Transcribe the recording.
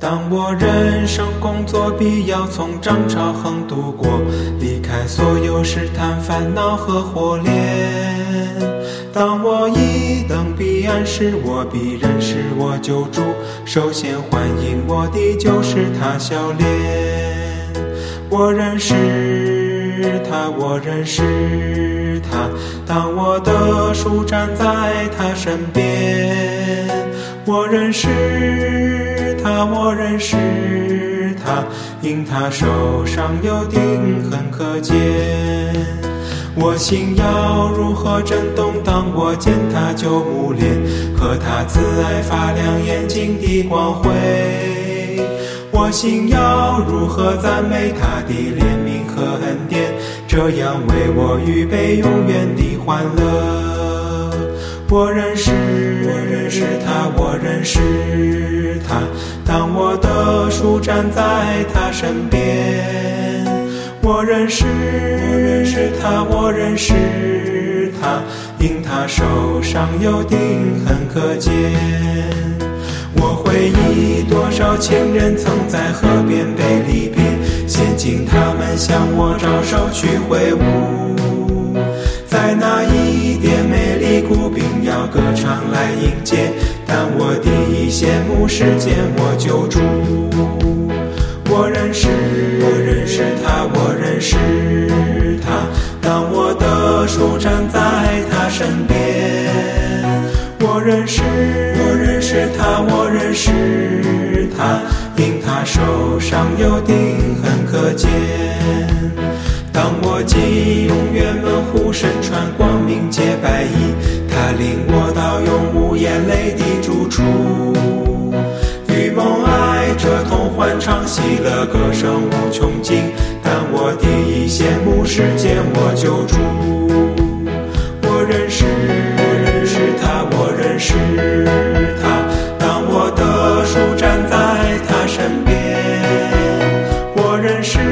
当我人生工作必要从涨潮横渡过，离开所有试探烦恼和火炼。当我一登彼岸时，我必认识我救主。首先欢迎我的就是他笑脸。我认识他，我认识他。当我的树站在他身边，我认识。他，我认识他，因他手上有钉痕可见。我心要如何震动？当我见他就目脸和他慈爱发亮眼睛的光辉。我心要如何赞美他的怜悯和恩典？这样为我预备永远的欢乐。我认识，我认识他，我认识他。当我的树站在他身边，我认识，我认识他，我认识他，因他手上有钉痕可见。我回忆多少情人曾在河边被离别，现今他们向我招手去挥舞，歌唱来迎接。但我第一羡慕是见我救主，我认识，我认识他，我认识他。当我的树站在他身边，我认识，我认识他，我认识他，因他手上有钉痕可见。当我进永远门户，身穿光明洁白衣。带领我到永无眼泪的住处，与梦爱着同欢唱，喜乐歌声无穷尽，但我第一羡慕时间我救主。我认识，我认识他，我认识他，当我的树站在他身边。我认识。